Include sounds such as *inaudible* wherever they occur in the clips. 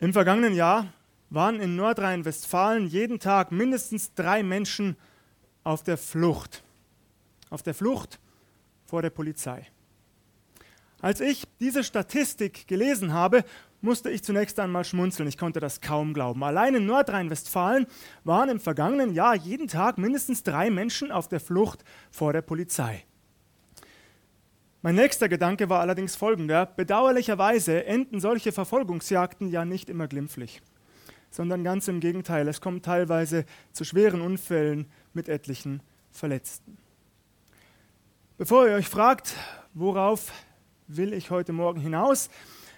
Im vergangenen Jahr waren in Nordrhein-Westfalen jeden Tag mindestens drei Menschen auf der Flucht. Auf der Flucht vor der Polizei. Als ich diese Statistik gelesen habe, musste ich zunächst einmal schmunzeln. Ich konnte das kaum glauben. Allein in Nordrhein-Westfalen waren im vergangenen Jahr jeden Tag mindestens drei Menschen auf der Flucht vor der Polizei. Mein nächster Gedanke war allerdings folgender. Bedauerlicherweise enden solche Verfolgungsjagden ja nicht immer glimpflich, sondern ganz im Gegenteil. Es kommt teilweise zu schweren Unfällen mit etlichen Verletzten. Bevor ihr euch fragt, worauf will ich heute Morgen hinaus,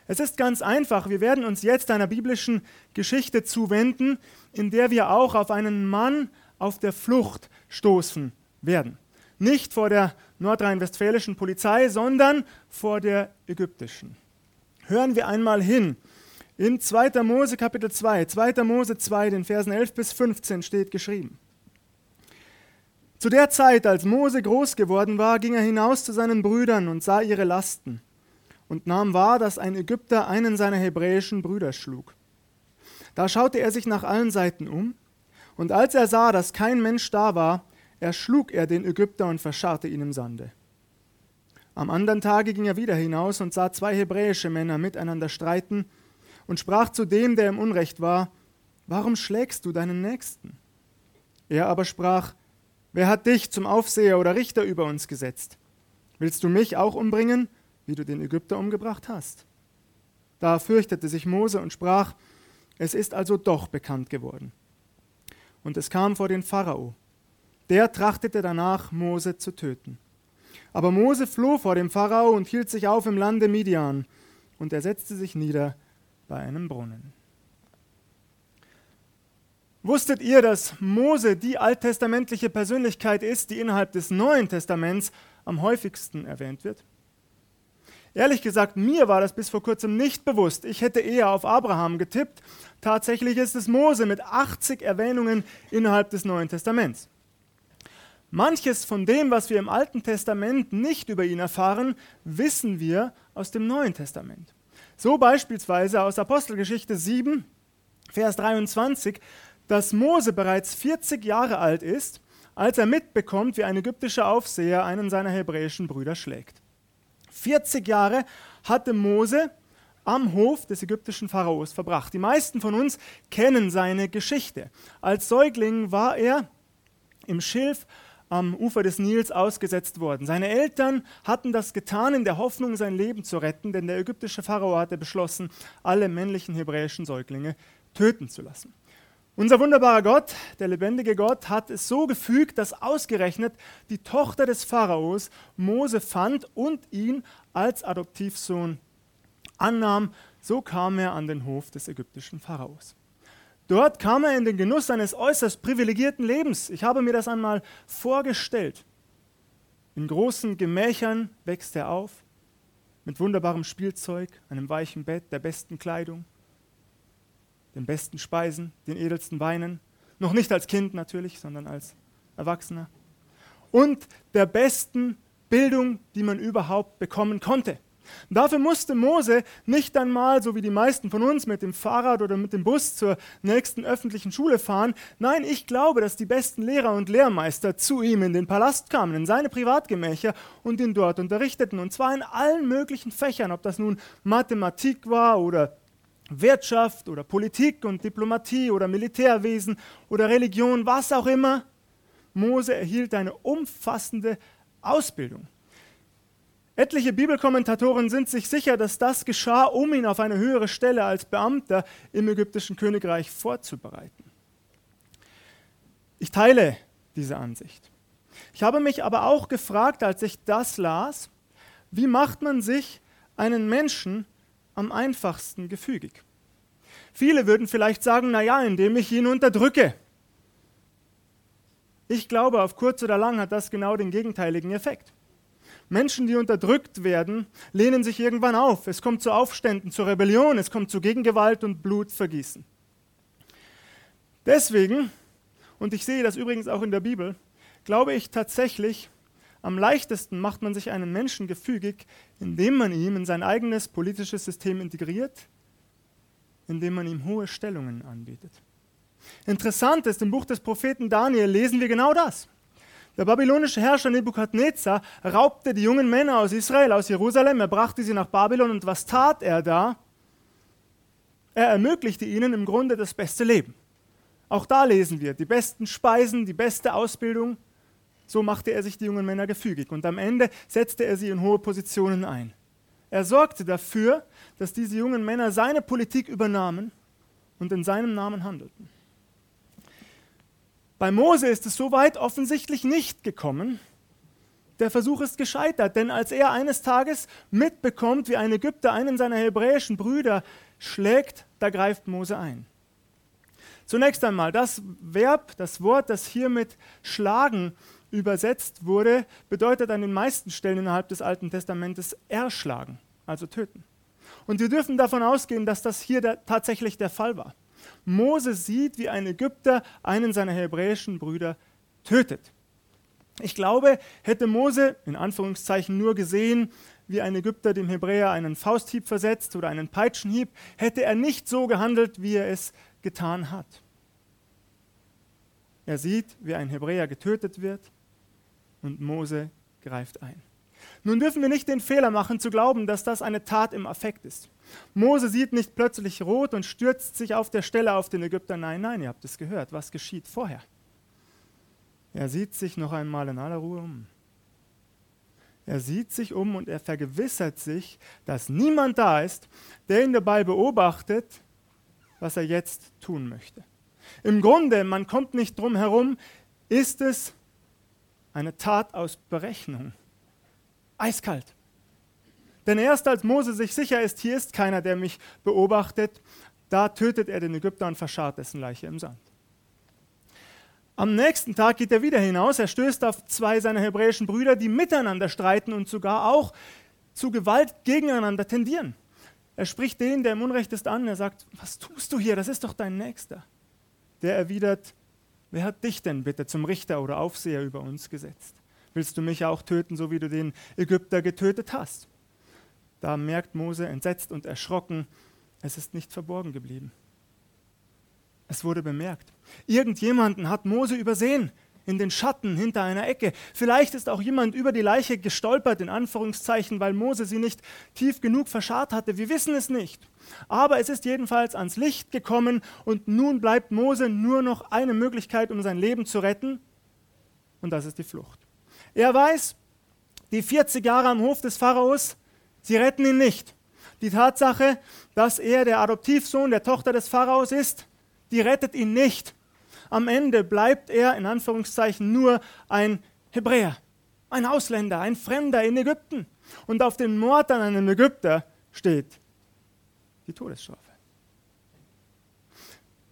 es ist ganz einfach. Wir werden uns jetzt einer biblischen Geschichte zuwenden, in der wir auch auf einen Mann auf der Flucht stoßen werden. Nicht vor der nordrhein-westfälischen Polizei, sondern vor der ägyptischen. Hören wir einmal hin. In 2. Mose Kapitel 2, 2. Mose 2, den Versen 11 bis 15 steht geschrieben. Zu der Zeit, als Mose groß geworden war, ging er hinaus zu seinen Brüdern und sah ihre Lasten und nahm wahr, dass ein Ägypter einen seiner hebräischen Brüder schlug. Da schaute er sich nach allen Seiten um, und als er sah, dass kein Mensch da war, erschlug er den Ägypter und verscharrte ihn im Sande. Am anderen Tage ging er wieder hinaus und sah zwei hebräische Männer miteinander streiten und sprach zu dem, der im Unrecht war, Warum schlägst du deinen Nächsten? Er aber sprach, Wer hat dich zum Aufseher oder Richter über uns gesetzt? Willst du mich auch umbringen? wie du den Ägypter umgebracht hast. Da fürchtete sich Mose und sprach, es ist also doch bekannt geworden. Und es kam vor den Pharao. Der trachtete danach, Mose zu töten. Aber Mose floh vor dem Pharao und hielt sich auf im Lande Midian, und er setzte sich nieder bei einem Brunnen. Wusstet ihr, dass Mose die alttestamentliche Persönlichkeit ist, die innerhalb des Neuen Testaments am häufigsten erwähnt wird? Ehrlich gesagt, mir war das bis vor kurzem nicht bewusst. Ich hätte eher auf Abraham getippt. Tatsächlich ist es Mose mit 80 Erwähnungen innerhalb des Neuen Testaments. Manches von dem, was wir im Alten Testament nicht über ihn erfahren, wissen wir aus dem Neuen Testament. So beispielsweise aus Apostelgeschichte 7, Vers 23, dass Mose bereits 40 Jahre alt ist, als er mitbekommt, wie ein ägyptischer Aufseher einen seiner hebräischen Brüder schlägt. 40 Jahre hatte Mose am Hof des ägyptischen Pharaos verbracht. Die meisten von uns kennen seine Geschichte. Als Säugling war er im Schilf am Ufer des Nils ausgesetzt worden. Seine Eltern hatten das getan in der Hoffnung, sein Leben zu retten, denn der ägyptische Pharao hatte beschlossen, alle männlichen hebräischen Säuglinge töten zu lassen. Unser wunderbarer Gott, der lebendige Gott, hat es so gefügt, dass ausgerechnet die Tochter des Pharaos Mose fand und ihn als Adoptivsohn annahm. So kam er an den Hof des ägyptischen Pharaos. Dort kam er in den Genuss eines äußerst privilegierten Lebens. Ich habe mir das einmal vorgestellt. In großen Gemächern wächst er auf, mit wunderbarem Spielzeug, einem weichen Bett, der besten Kleidung den besten Speisen, den edelsten Weinen, noch nicht als Kind natürlich, sondern als Erwachsener, und der besten Bildung, die man überhaupt bekommen konnte. Dafür musste Mose nicht einmal, so wie die meisten von uns, mit dem Fahrrad oder mit dem Bus zur nächsten öffentlichen Schule fahren. Nein, ich glaube, dass die besten Lehrer und Lehrmeister zu ihm in den Palast kamen, in seine Privatgemächer und ihn dort unterrichteten. Und zwar in allen möglichen Fächern, ob das nun Mathematik war oder Wirtschaft oder Politik und Diplomatie oder Militärwesen oder Religion, was auch immer. Mose erhielt eine umfassende Ausbildung. Etliche Bibelkommentatoren sind sich sicher, dass das geschah, um ihn auf eine höhere Stelle als Beamter im ägyptischen Königreich vorzubereiten. Ich teile diese Ansicht. Ich habe mich aber auch gefragt, als ich das las, wie macht man sich einen Menschen am einfachsten gefügig. Viele würden vielleicht sagen, naja, indem ich ihn unterdrücke. Ich glaube, auf kurz oder lang hat das genau den gegenteiligen Effekt. Menschen, die unterdrückt werden, lehnen sich irgendwann auf. Es kommt zu Aufständen, zur Rebellion, es kommt zu Gegengewalt und Blutvergießen. Deswegen, und ich sehe das übrigens auch in der Bibel, glaube ich tatsächlich, am leichtesten macht man sich einen Menschen gefügig, indem man ihn in sein eigenes politisches System integriert, indem man ihm hohe Stellungen anbietet. Interessant ist, im Buch des Propheten Daniel lesen wir genau das. Der babylonische Herrscher Nebukadnezar raubte die jungen Männer aus Israel, aus Jerusalem, er brachte sie nach Babylon und was tat er da? Er ermöglichte ihnen im Grunde das beste Leben. Auch da lesen wir die besten Speisen, die beste Ausbildung. So machte er sich die jungen Männer gefügig und am Ende setzte er sie in hohe Positionen ein. Er sorgte dafür, dass diese jungen Männer seine Politik übernahmen und in seinem Namen handelten. Bei Mose ist es soweit offensichtlich nicht gekommen. Der Versuch ist gescheitert, denn als er eines Tages mitbekommt, wie ein Ägypter einen seiner hebräischen Brüder schlägt, da greift Mose ein. Zunächst einmal, das Verb, das Wort, das hier mit schlagen übersetzt wurde, bedeutet an den meisten Stellen innerhalb des Alten Testamentes erschlagen, also töten. Und wir dürfen davon ausgehen, dass das hier der, tatsächlich der Fall war. Mose sieht, wie ein Ägypter einen seiner hebräischen Brüder tötet. Ich glaube, hätte Mose in Anführungszeichen nur gesehen, wie ein Ägypter dem Hebräer einen Fausthieb versetzt oder einen Peitschenhieb, hätte er nicht so gehandelt, wie er es getan hat. Er sieht, wie ein Hebräer getötet wird und Mose greift ein. Nun dürfen wir nicht den Fehler machen zu glauben, dass das eine Tat im Affekt ist. Mose sieht nicht plötzlich rot und stürzt sich auf der Stelle auf den Ägypter. Nein, nein, ihr habt es gehört. Was geschieht vorher? Er sieht sich noch einmal in aller Ruhe um. Er sieht sich um und er vergewissert sich, dass niemand da ist, der ihn dabei beobachtet, was er jetzt tun möchte. Im Grunde, man kommt nicht drum herum, ist es eine Tat aus Berechnung. Eiskalt. Denn erst als Mose sich sicher ist, hier ist keiner, der mich beobachtet, da tötet er den Ägypter und verscharrt dessen Leiche im Sand. Am nächsten Tag geht er wieder hinaus. Er stößt auf zwei seiner hebräischen Brüder, die miteinander streiten und sogar auch zu Gewalt gegeneinander tendieren. Er spricht den, der im Unrecht ist, an. Er sagt: Was tust du hier? Das ist doch dein Nächster. Der erwidert: Wer hat dich denn bitte zum Richter oder Aufseher über uns gesetzt? Willst du mich auch töten, so wie du den Ägypter getötet hast? Da merkt Mose entsetzt und erschrocken, es ist nicht verborgen geblieben. Es wurde bemerkt. Irgendjemanden hat Mose übersehen in den Schatten hinter einer Ecke. Vielleicht ist auch jemand über die Leiche gestolpert, in Anführungszeichen, weil Mose sie nicht tief genug verscharrt hatte. Wir wissen es nicht. Aber es ist jedenfalls ans Licht gekommen und nun bleibt Mose nur noch eine Möglichkeit, um sein Leben zu retten. Und das ist die Flucht. Er weiß, die 40 Jahre am Hof des Pharaos, Sie retten ihn nicht. Die Tatsache, dass er der Adoptivsohn der Tochter des Pharaos ist, die rettet ihn nicht. Am Ende bleibt er in Anführungszeichen nur ein Hebräer, ein Ausländer, ein Fremder in Ägypten. Und auf den Mord an einem Ägypter steht die Todesstrafe.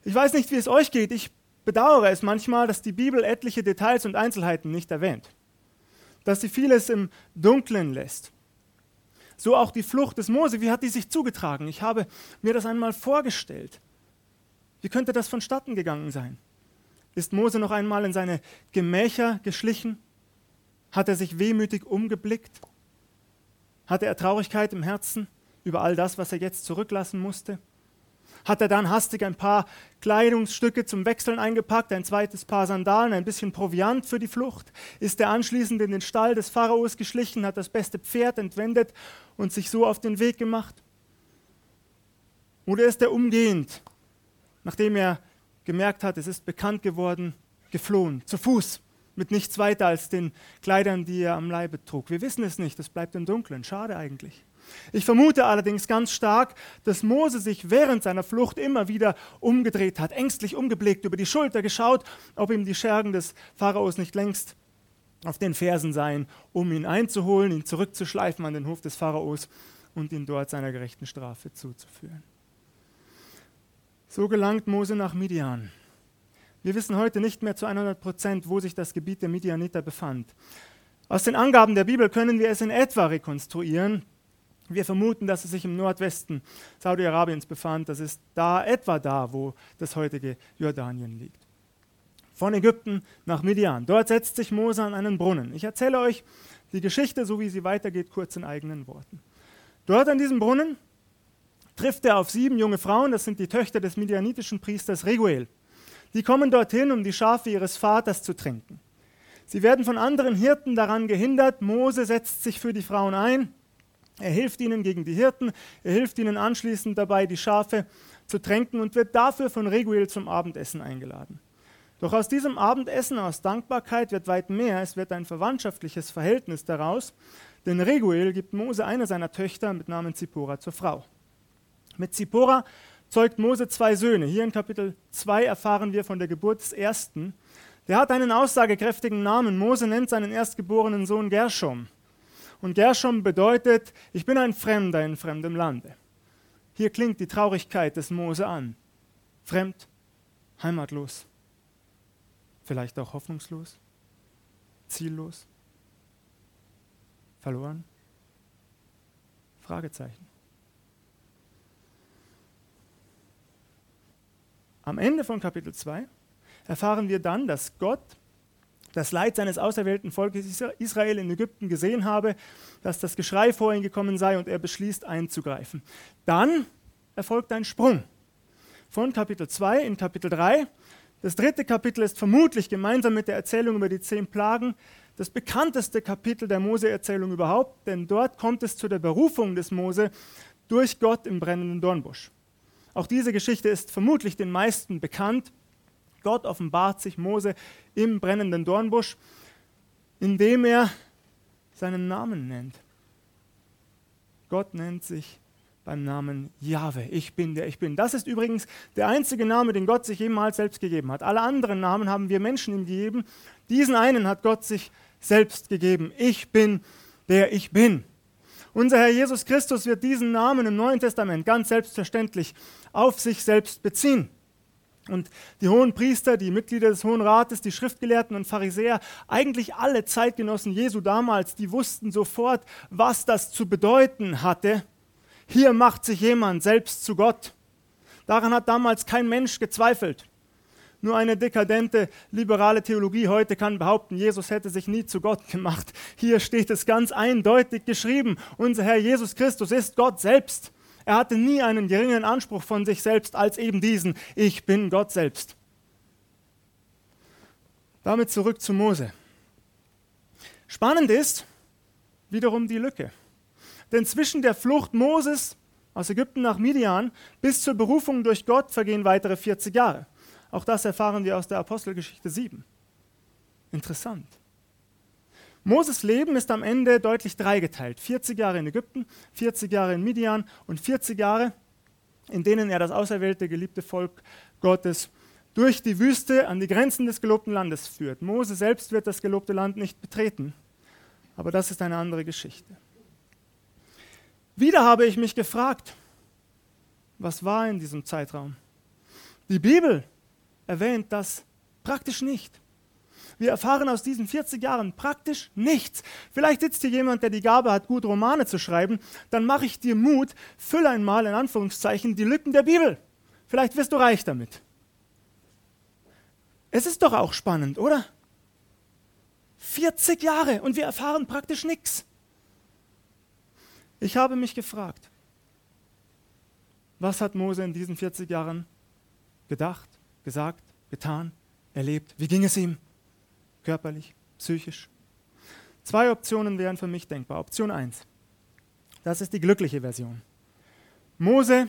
Ich weiß nicht, wie es euch geht. Ich bedauere es manchmal, dass die Bibel etliche Details und Einzelheiten nicht erwähnt. Dass sie vieles im Dunkeln lässt. So auch die Flucht des Mose. Wie hat die sich zugetragen? Ich habe mir das einmal vorgestellt. Wie könnte das vonstatten gegangen sein? Ist Mose noch einmal in seine Gemächer geschlichen? Hat er sich wehmütig umgeblickt? Hatte er Traurigkeit im Herzen über all das, was er jetzt zurücklassen musste? Hat er dann hastig ein paar Kleidungsstücke zum Wechseln eingepackt, ein zweites Paar Sandalen, ein bisschen Proviant für die Flucht, ist er anschließend in den Stall des Pharaos geschlichen, hat das beste Pferd entwendet und sich so auf den Weg gemacht? Oder ist er umgehend, nachdem er gemerkt hat, es ist bekannt geworden, geflohen, zu Fuß, mit nichts weiter als den Kleidern, die er am Leibe trug? Wir wissen es nicht, es bleibt im Dunkeln, schade eigentlich. Ich vermute allerdings ganz stark, dass Mose sich während seiner Flucht immer wieder umgedreht hat, ängstlich umgeblickt, über die Schulter geschaut, ob ihm die Schergen des Pharaos nicht längst auf den Fersen seien, um ihn einzuholen, ihn zurückzuschleifen an den Hof des Pharaos und ihn dort seiner gerechten Strafe zuzuführen. So gelangt Mose nach Midian. Wir wissen heute nicht mehr zu 100 Prozent, wo sich das Gebiet der Midianiter befand. Aus den Angaben der Bibel können wir es in etwa rekonstruieren. Wir vermuten, dass es sich im Nordwesten Saudi-Arabiens befand. Das ist da etwa da, wo das heutige Jordanien liegt. Von Ägypten nach Midian. Dort setzt sich Mose an einen Brunnen. Ich erzähle euch die Geschichte, so wie sie weitergeht, kurz in eigenen Worten. Dort an diesem Brunnen trifft er auf sieben junge Frauen, das sind die Töchter des midianitischen Priesters Reguel. Die kommen dorthin, um die Schafe ihres Vaters zu trinken. Sie werden von anderen Hirten daran gehindert. Mose setzt sich für die Frauen ein. Er hilft ihnen gegen die Hirten. Er hilft ihnen anschließend dabei, die Schafe zu tränken und wird dafür von Reguel zum Abendessen eingeladen. Doch aus diesem Abendessen, aus Dankbarkeit, wird weit mehr. Es wird ein verwandtschaftliches Verhältnis daraus. Denn Reguel gibt Mose eine seiner Töchter mit Namen Zippora zur Frau. Mit Zippora zeugt Mose zwei Söhne. Hier in Kapitel 2 erfahren wir von der Geburt des ersten. Der hat einen aussagekräftigen Namen. Mose nennt seinen erstgeborenen Sohn Gershom. Und Gershom bedeutet, ich bin ein Fremder in fremdem Lande. Hier klingt die Traurigkeit des Mose an. Fremd, heimatlos, vielleicht auch hoffnungslos, ziellos, verloren? Fragezeichen. Am Ende von Kapitel 2 erfahren wir dann, dass Gott das Leid seines auserwählten Volkes Israel in Ägypten gesehen habe, dass das Geschrei vor ihn gekommen sei und er beschließt einzugreifen. Dann erfolgt ein Sprung von Kapitel 2 in Kapitel 3. Das dritte Kapitel ist vermutlich gemeinsam mit der Erzählung über die zehn Plagen das bekannteste Kapitel der Mose-Erzählung überhaupt, denn dort kommt es zu der Berufung des Mose durch Gott im brennenden Dornbusch. Auch diese Geschichte ist vermutlich den meisten bekannt. Gott offenbart sich Mose im brennenden Dornbusch, indem er seinen Namen nennt. Gott nennt sich beim Namen Jahwe. Ich bin der Ich Bin. Das ist übrigens der einzige Name, den Gott sich jemals selbst gegeben hat. Alle anderen Namen haben wir Menschen ihm gegeben. Diesen einen hat Gott sich selbst gegeben. Ich bin der Ich Bin. Unser Herr Jesus Christus wird diesen Namen im Neuen Testament ganz selbstverständlich auf sich selbst beziehen. Und die hohen Priester, die Mitglieder des Hohen Rates, die Schriftgelehrten und Pharisäer, eigentlich alle Zeitgenossen Jesu damals, die wussten sofort, was das zu bedeuten hatte. Hier macht sich jemand selbst zu Gott. Daran hat damals kein Mensch gezweifelt. Nur eine dekadente liberale Theologie heute kann behaupten, Jesus hätte sich nie zu Gott gemacht. Hier steht es ganz eindeutig geschrieben. Unser Herr Jesus Christus ist Gott selbst. Er hatte nie einen geringeren Anspruch von sich selbst als eben diesen, ich bin Gott selbst. Damit zurück zu Mose. Spannend ist wiederum die Lücke. Denn zwischen der Flucht Moses aus Ägypten nach Midian bis zur Berufung durch Gott vergehen weitere 40 Jahre. Auch das erfahren wir aus der Apostelgeschichte 7. Interessant. Moses Leben ist am Ende deutlich dreigeteilt. 40 Jahre in Ägypten, 40 Jahre in Midian und 40 Jahre, in denen er das auserwählte, geliebte Volk Gottes durch die Wüste an die Grenzen des gelobten Landes führt. Mose selbst wird das gelobte Land nicht betreten, aber das ist eine andere Geschichte. Wieder habe ich mich gefragt, was war in diesem Zeitraum? Die Bibel erwähnt das praktisch nicht. Wir erfahren aus diesen 40 Jahren praktisch nichts. Vielleicht sitzt hier jemand, der die Gabe hat, gut Romane zu schreiben. Dann mache ich dir Mut, füll einmal in Anführungszeichen die Lücken der Bibel. Vielleicht wirst du reich damit. Es ist doch auch spannend, oder? 40 Jahre und wir erfahren praktisch nichts. Ich habe mich gefragt, was hat Mose in diesen 40 Jahren gedacht, gesagt, getan, erlebt? Wie ging es ihm? Körperlich, psychisch? Zwei Optionen wären für mich denkbar. Option 1. Das ist die glückliche Version. Mose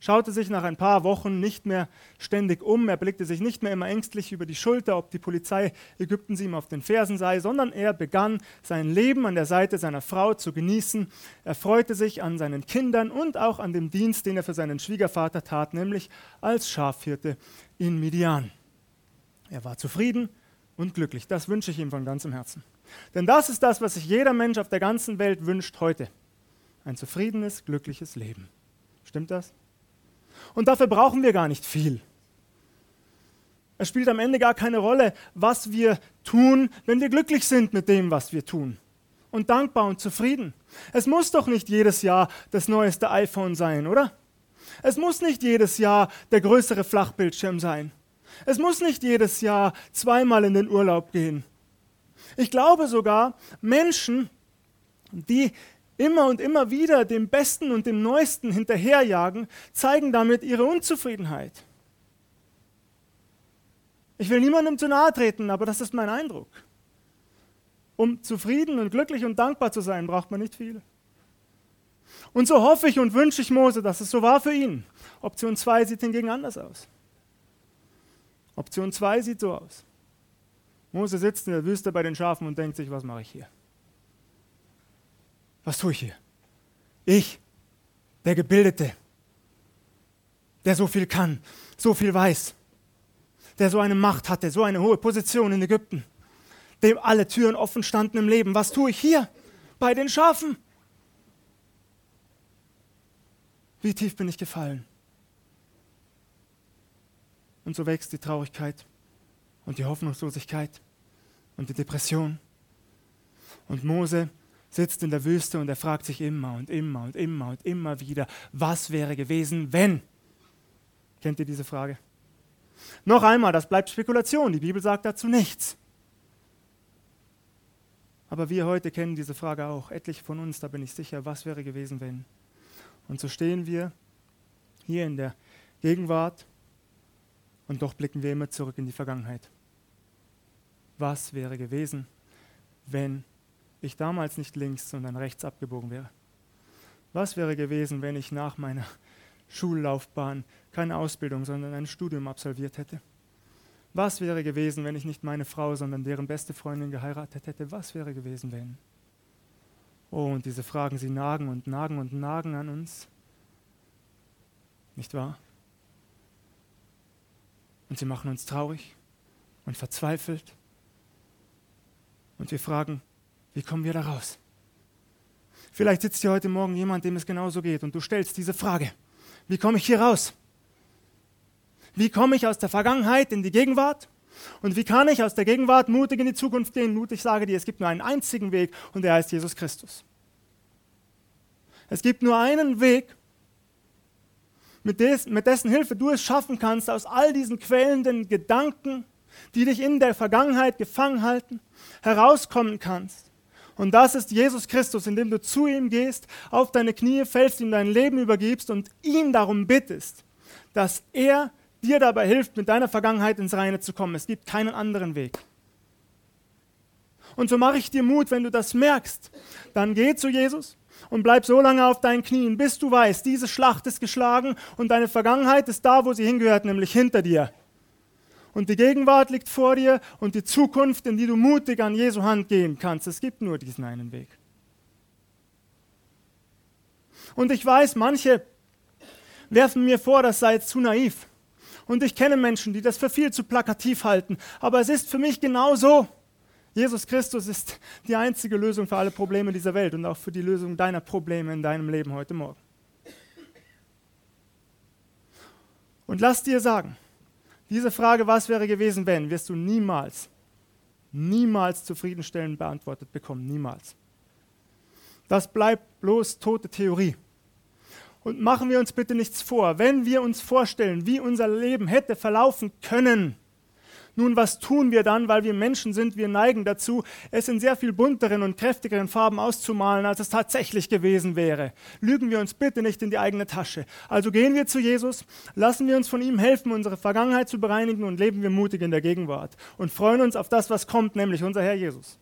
schaute sich nach ein paar Wochen nicht mehr ständig um, er blickte sich nicht mehr immer ängstlich über die Schulter, ob die Polizei Ägyptens ihm auf den Fersen sei, sondern er begann sein Leben an der Seite seiner Frau zu genießen. Er freute sich an seinen Kindern und auch an dem Dienst, den er für seinen Schwiegervater tat, nämlich als Schafhirte in Midian. Er war zufrieden und glücklich. Das wünsche ich ihm von ganzem Herzen. Denn das ist das, was sich jeder Mensch auf der ganzen Welt wünscht heute. Ein zufriedenes, glückliches Leben. Stimmt das? Und dafür brauchen wir gar nicht viel. Es spielt am Ende gar keine Rolle, was wir tun, wenn wir glücklich sind mit dem, was wir tun. Und dankbar und zufrieden. Es muss doch nicht jedes Jahr das neueste iPhone sein, oder? Es muss nicht jedes Jahr der größere Flachbildschirm sein. Es muss nicht jedes Jahr zweimal in den Urlaub gehen. Ich glaube sogar, Menschen, die immer und immer wieder dem Besten und dem Neuesten hinterherjagen, zeigen damit ihre Unzufriedenheit. Ich will niemandem zu nahe treten, aber das ist mein Eindruck. Um zufrieden und glücklich und dankbar zu sein, braucht man nicht viel. Und so hoffe ich und wünsche ich Mose, dass es so war für ihn. Option 2 sieht hingegen anders aus. Option 2 sieht so aus. Mose sitzt in der Wüste bei den Schafen und denkt sich, was mache ich hier? Was tue ich hier? Ich, der Gebildete, der so viel kann, so viel weiß, der so eine Macht hatte, so eine hohe Position in Ägypten, dem alle Türen offen standen im Leben. Was tue ich hier? Bei den Schafen. Wie tief bin ich gefallen? Und so wächst die Traurigkeit und die Hoffnungslosigkeit und die Depression. Und Mose sitzt in der Wüste und er fragt sich immer und immer und immer und immer wieder, was wäre gewesen, wenn? Kennt ihr diese Frage? Noch einmal, das bleibt Spekulation, die Bibel sagt dazu nichts. Aber wir heute kennen diese Frage auch, etliche von uns, da bin ich sicher, was wäre gewesen, wenn? Und so stehen wir hier in der Gegenwart und doch blicken wir immer zurück in die Vergangenheit. Was wäre gewesen, wenn ich damals nicht links, sondern rechts abgebogen wäre? Was wäre gewesen, wenn ich nach meiner Schullaufbahn keine Ausbildung, sondern ein Studium absolviert hätte? Was wäre gewesen, wenn ich nicht meine Frau, sondern deren beste Freundin geheiratet hätte? Was wäre gewesen, wenn? Oh, und diese Fragen, sie nagen und nagen und nagen an uns. Nicht wahr? Und sie machen uns traurig und verzweifelt. Und wir fragen, wie kommen wir da raus? Vielleicht sitzt hier heute Morgen jemand, dem es genauso geht, und du stellst diese Frage. Wie komme ich hier raus? Wie komme ich aus der Vergangenheit in die Gegenwart? Und wie kann ich aus der Gegenwart mutig in die Zukunft gehen? Mutig sage dir, es gibt nur einen einzigen Weg und der heißt Jesus Christus. Es gibt nur einen Weg, mit, des, mit dessen Hilfe du es schaffen kannst, aus all diesen quälenden Gedanken, die dich in der Vergangenheit gefangen halten, herauskommen kannst. Und das ist Jesus Christus, indem du zu ihm gehst, auf deine Knie fällst, ihm dein Leben übergibst und ihn darum bittest, dass er dir dabei hilft, mit deiner Vergangenheit ins Reine zu kommen. Es gibt keinen anderen Weg. Und so mache ich dir Mut, wenn du das merkst, dann geh zu Jesus und bleib so lange auf deinen Knien, bis du weißt, diese Schlacht ist geschlagen und deine Vergangenheit ist da, wo sie hingehört, nämlich hinter dir und die Gegenwart liegt vor dir und die Zukunft, in die du mutig an Jesu Hand gehen kannst. Es gibt nur diesen einen Weg. Und ich weiß, manche werfen mir vor, das sei zu naiv. Und ich kenne Menschen, die das für viel zu plakativ halten. Aber es ist für mich genau so. Jesus Christus ist die einzige Lösung für alle Probleme dieser Welt und auch für die Lösung deiner Probleme in deinem Leben heute Morgen. Und lass dir sagen, diese Frage, was wäre gewesen, wenn, wirst du niemals, niemals zufriedenstellend beantwortet bekommen. Niemals. Das bleibt bloß tote Theorie. Und machen wir uns bitte nichts vor, wenn wir uns vorstellen, wie unser Leben hätte verlaufen können, nun, was tun wir dann, weil wir Menschen sind? Wir neigen dazu, es in sehr viel bunteren und kräftigeren Farben auszumalen, als es tatsächlich gewesen wäre. Lügen wir uns bitte nicht in die eigene Tasche. Also gehen wir zu Jesus, lassen wir uns von ihm helfen, unsere Vergangenheit zu bereinigen und leben wir mutig in der Gegenwart und freuen uns auf das, was kommt, nämlich unser Herr Jesus.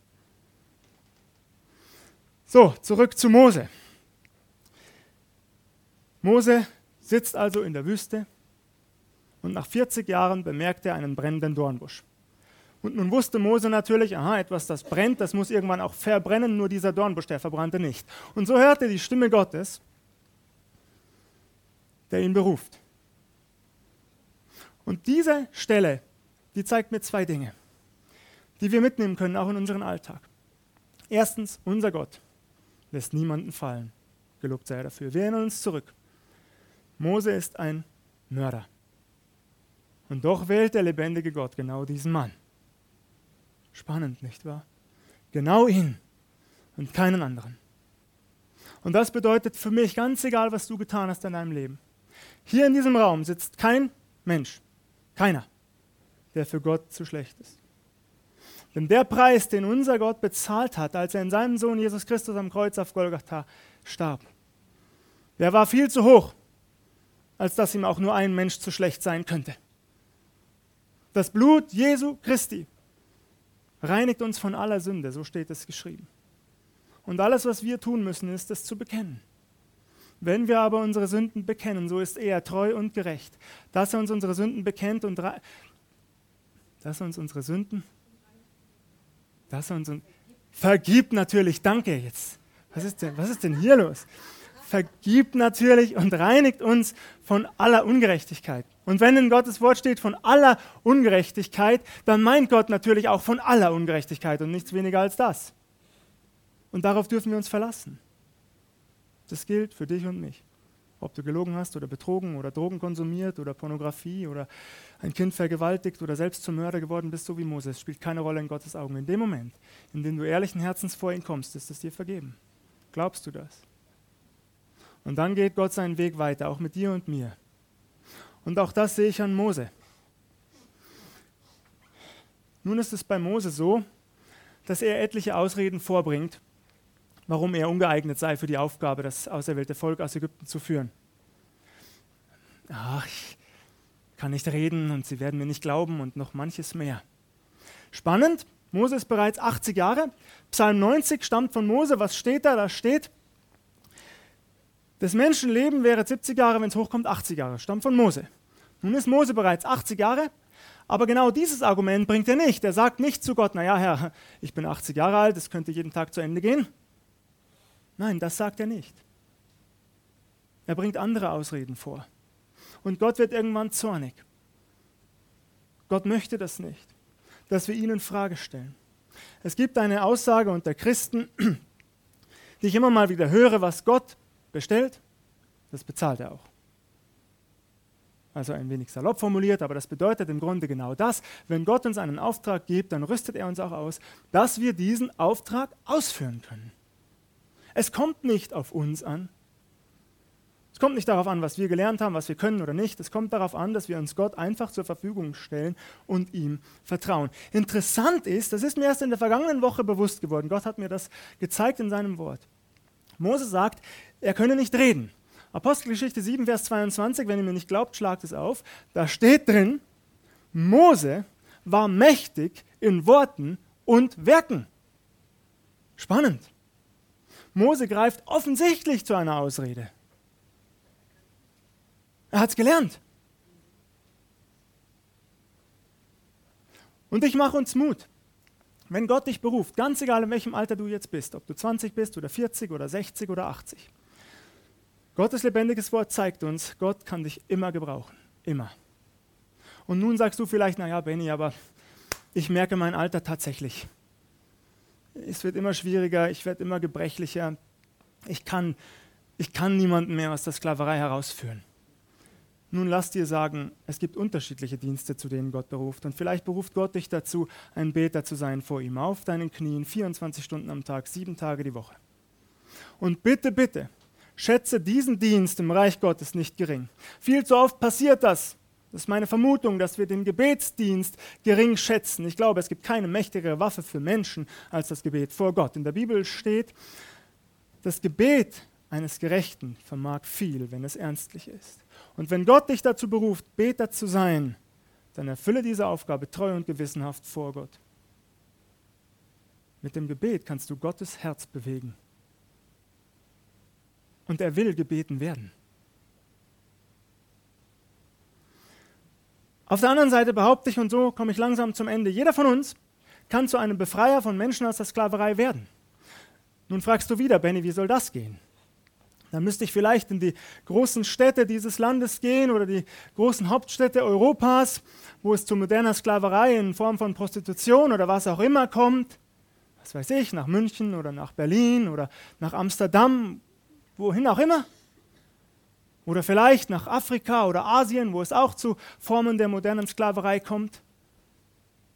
So, zurück zu Mose. Mose sitzt also in der Wüste und nach 40 Jahren bemerkte er einen brennenden Dornbusch. Und nun wusste Mose natürlich, aha, etwas, das brennt, das muss irgendwann auch verbrennen, nur dieser Dornbusch, der verbrannte nicht. Und so hörte die Stimme Gottes, der ihn beruft. Und diese Stelle, die zeigt mir zwei Dinge, die wir mitnehmen können, auch in unseren Alltag. Erstens, unser Gott lässt niemanden fallen. Gelobt sei er dafür. Wir erinnern uns zurück. Mose ist ein Mörder. Und doch wählt der lebendige Gott genau diesen Mann. Spannend, nicht wahr? Genau ihn und keinen anderen. Und das bedeutet für mich, ganz egal, was du getan hast in deinem Leben, hier in diesem Raum sitzt kein Mensch, keiner, der für Gott zu schlecht ist. Denn der Preis, den unser Gott bezahlt hat, als er in seinem Sohn Jesus Christus am Kreuz auf Golgatha starb, der war viel zu hoch, als dass ihm auch nur ein Mensch zu schlecht sein könnte. Das Blut Jesu Christi reinigt uns von aller Sünde, so steht es geschrieben. Und alles, was wir tun müssen, ist es zu bekennen. Wenn wir aber unsere Sünden bekennen, so ist er treu und gerecht, dass er uns unsere Sünden bekennt und dass er uns unsere Sünden, dass er uns vergibt natürlich, danke jetzt. Was ist denn, was ist denn hier los? Vergibt natürlich und reinigt uns von aller Ungerechtigkeit. Und wenn in Gottes Wort steht von aller Ungerechtigkeit, dann meint Gott natürlich auch von aller Ungerechtigkeit und nichts weniger als das. Und darauf dürfen wir uns verlassen. Das gilt für dich und mich. Ob du gelogen hast oder betrogen oder Drogen konsumiert oder Pornografie oder ein Kind vergewaltigt oder selbst zum Mörder geworden bist, so wie Moses, spielt keine Rolle in Gottes Augen. In dem Moment, in dem du ehrlichen Herzens vor ihn kommst, ist es dir vergeben. Glaubst du das? Und dann geht Gott seinen Weg weiter, auch mit dir und mir. Und auch das sehe ich an Mose. Nun ist es bei Mose so, dass er etliche Ausreden vorbringt, warum er ungeeignet sei für die Aufgabe, das auserwählte Volk aus Ägypten zu führen. Ach, ich kann nicht reden und sie werden mir nicht glauben und noch manches mehr. Spannend, Mose ist bereits 80 Jahre. Psalm 90 stammt von Mose. Was steht da? Da steht, das Menschenleben wäre 70 Jahre, wenn es hochkommt, 80 Jahre. Stammt von Mose. Nun ist Mose bereits 80 Jahre, aber genau dieses Argument bringt er nicht. Er sagt nicht zu Gott, naja, Herr, ich bin 80 Jahre alt, es könnte jeden Tag zu Ende gehen. Nein, das sagt er nicht. Er bringt andere Ausreden vor. Und Gott wird irgendwann zornig. Gott möchte das nicht, dass wir ihn in Frage stellen. Es gibt eine Aussage unter Christen, *clears throat* die ich immer mal wieder höre, was Gott bestellt, das bezahlt er auch. Also ein wenig salopp formuliert, aber das bedeutet im Grunde genau das. Wenn Gott uns einen Auftrag gibt, dann rüstet er uns auch aus, dass wir diesen Auftrag ausführen können. Es kommt nicht auf uns an. Es kommt nicht darauf an, was wir gelernt haben, was wir können oder nicht. Es kommt darauf an, dass wir uns Gott einfach zur Verfügung stellen und ihm vertrauen. Interessant ist, das ist mir erst in der vergangenen Woche bewusst geworden. Gott hat mir das gezeigt in seinem Wort. Mose sagt, er könne nicht reden. Apostelgeschichte 7, Vers 22, wenn ihr mir nicht glaubt, schlagt es auf. Da steht drin, Mose war mächtig in Worten und Werken. Spannend. Mose greift offensichtlich zu einer Ausrede. Er hat es gelernt. Und ich mache uns Mut. Wenn Gott dich beruft, ganz egal in welchem Alter du jetzt bist, ob du 20 bist oder 40 oder 60 oder 80, Gottes lebendiges Wort zeigt uns, Gott kann dich immer gebrauchen. Immer. Und nun sagst du vielleicht, naja, Benny, aber ich merke mein Alter tatsächlich es wird immer schwieriger, ich werde immer gebrechlicher. Ich kann, ich kann niemanden mehr aus der Sklaverei herausführen. Nun lass dir sagen, es gibt unterschiedliche Dienste, zu denen Gott beruft. Und vielleicht beruft Gott dich dazu, ein Beter zu sein vor ihm, auf deinen Knien, 24 Stunden am Tag, sieben Tage die Woche. Und bitte, bitte, schätze diesen Dienst im Reich Gottes nicht gering. Viel zu oft passiert das, das ist meine Vermutung, dass wir den Gebetsdienst gering schätzen. Ich glaube, es gibt keine mächtigere Waffe für Menschen als das Gebet vor Gott. In der Bibel steht, das Gebet eines Gerechten vermag viel, wenn es ernstlich ist. Und wenn Gott dich dazu beruft, Beter zu sein, dann erfülle diese Aufgabe treu und gewissenhaft vor Gott. Mit dem Gebet kannst du Gottes Herz bewegen. Und er will gebeten werden. Auf der anderen Seite behaupte ich, und so komme ich langsam zum Ende, jeder von uns kann zu einem Befreier von Menschen aus der Sklaverei werden. Nun fragst du wieder, Benny, wie soll das gehen? Dann müsste ich vielleicht in die großen Städte dieses Landes gehen oder die großen Hauptstädte Europas, wo es zu moderner Sklaverei in Form von Prostitution oder was auch immer kommt. Was weiß ich, nach München oder nach Berlin oder nach Amsterdam, wohin auch immer. Oder vielleicht nach Afrika oder Asien, wo es auch zu Formen der modernen Sklaverei kommt.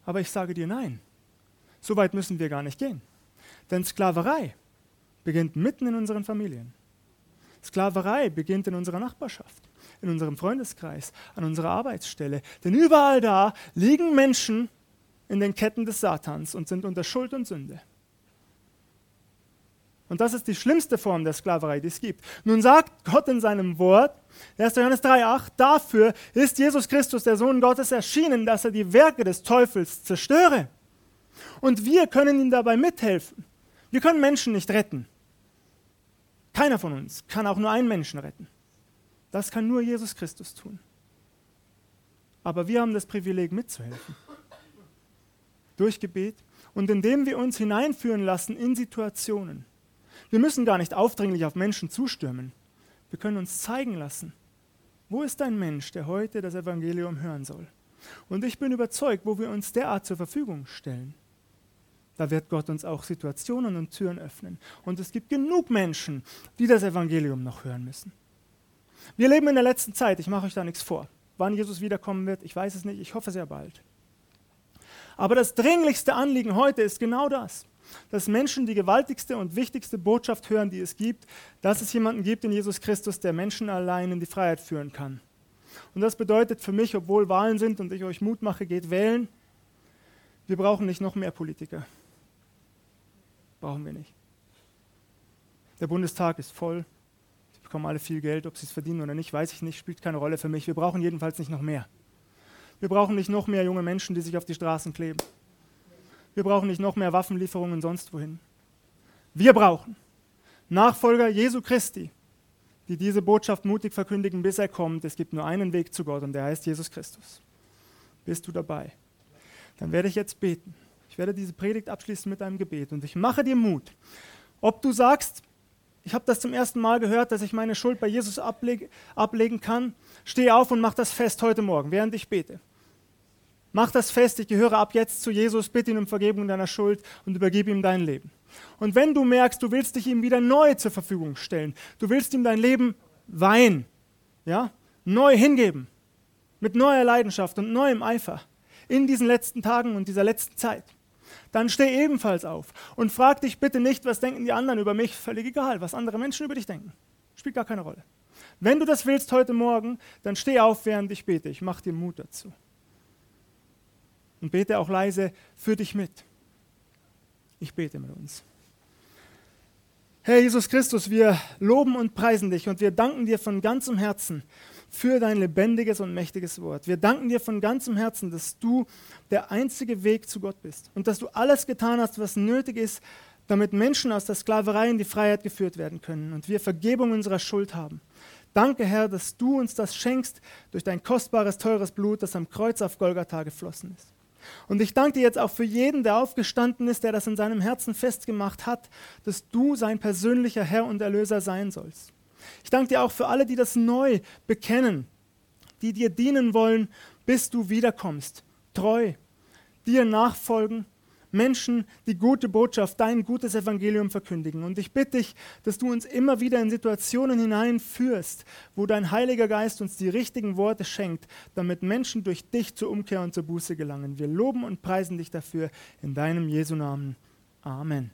Aber ich sage dir nein. So weit müssen wir gar nicht gehen. Denn Sklaverei beginnt mitten in unseren Familien. Sklaverei beginnt in unserer Nachbarschaft, in unserem Freundeskreis, an unserer Arbeitsstelle. Denn überall da liegen Menschen in den Ketten des Satans und sind unter Schuld und Sünde. Und das ist die schlimmste Form der Sklaverei, die es gibt. Nun sagt Gott in seinem Wort, 1. Johannes 3,8, dafür ist Jesus Christus, der Sohn Gottes, erschienen, dass er die Werke des Teufels zerstöre. Und wir können ihm dabei mithelfen. Wir können Menschen nicht retten. Keiner von uns kann auch nur einen Menschen retten. Das kann nur Jesus Christus tun. Aber wir haben das Privileg mitzuhelfen. Durch Gebet und indem wir uns hineinführen lassen in Situationen. Wir müssen gar nicht aufdringlich auf Menschen zustürmen. Wir können uns zeigen lassen, wo ist ein Mensch, der heute das Evangelium hören soll. Und ich bin überzeugt, wo wir uns derart zur Verfügung stellen, da wird Gott uns auch Situationen und Türen öffnen. Und es gibt genug Menschen, die das Evangelium noch hören müssen. Wir leben in der letzten Zeit, ich mache euch da nichts vor. Wann Jesus wiederkommen wird, ich weiß es nicht, ich hoffe sehr bald. Aber das dringlichste Anliegen heute ist genau das, dass Menschen die gewaltigste und wichtigste Botschaft hören, die es gibt, dass es jemanden gibt in Jesus Christus, der Menschen allein in die Freiheit führen kann. Und das bedeutet für mich, obwohl Wahlen sind und ich euch Mut mache, geht wählen, wir brauchen nicht noch mehr Politiker. Brauchen wir nicht. Der Bundestag ist voll. Sie bekommen alle viel Geld, ob sie es verdienen oder nicht, weiß ich nicht, spielt keine Rolle für mich. Wir brauchen jedenfalls nicht noch mehr. Wir brauchen nicht noch mehr junge Menschen, die sich auf die Straßen kleben. Wir brauchen nicht noch mehr Waffenlieferungen sonst wohin. Wir brauchen Nachfolger Jesu Christi, die diese Botschaft mutig verkündigen, bis er kommt. Es gibt nur einen Weg zu Gott und der heißt Jesus Christus. Bist du dabei? Dann werde ich jetzt beten. Ich werde diese Predigt abschließen mit einem Gebet und ich mache dir Mut. Ob du sagst, ich habe das zum ersten Mal gehört, dass ich meine Schuld bei Jesus ablege, ablegen kann, steh auf und mach das fest heute Morgen, während ich bete. Mach das fest, ich gehöre ab jetzt zu Jesus, bitte ihn um Vergebung deiner Schuld und übergebe ihm dein Leben. Und wenn du merkst, du willst dich ihm wieder neu zur Verfügung stellen, du willst ihm dein Leben weihen, ja, neu hingeben, mit neuer Leidenschaft und neuem Eifer in diesen letzten Tagen und dieser letzten Zeit, dann steh ebenfalls auf und frag dich bitte nicht, was denken die anderen über mich, völlig egal, was andere Menschen über dich denken. Spielt gar keine Rolle. Wenn du das willst heute Morgen, dann steh auf, während ich bete. Ich mache dir Mut dazu. Und bete auch leise für dich mit. Ich bete mit uns. Herr Jesus Christus, wir loben und preisen dich und wir danken dir von ganzem Herzen für dein lebendiges und mächtiges Wort. Wir danken dir von ganzem Herzen, dass du der einzige Weg zu Gott bist und dass du alles getan hast, was nötig ist, damit Menschen aus der Sklaverei in die Freiheit geführt werden können und wir Vergebung unserer Schuld haben. Danke, Herr, dass du uns das schenkst durch dein kostbares, teures Blut, das am Kreuz auf Golgatha geflossen ist. Und ich danke dir jetzt auch für jeden, der aufgestanden ist, der das in seinem Herzen festgemacht hat, dass du sein persönlicher Herr und Erlöser sein sollst. Ich danke dir auch für alle, die das neu bekennen, die dir dienen wollen, bis du wiederkommst. Treu, dir nachfolgen, Menschen die gute Botschaft, dein gutes Evangelium verkündigen. Und ich bitte dich, dass du uns immer wieder in Situationen hineinführst, wo dein Heiliger Geist uns die richtigen Worte schenkt, damit Menschen durch dich zur Umkehr und zur Buße gelangen. Wir loben und preisen dich dafür in deinem Jesu Namen. Amen.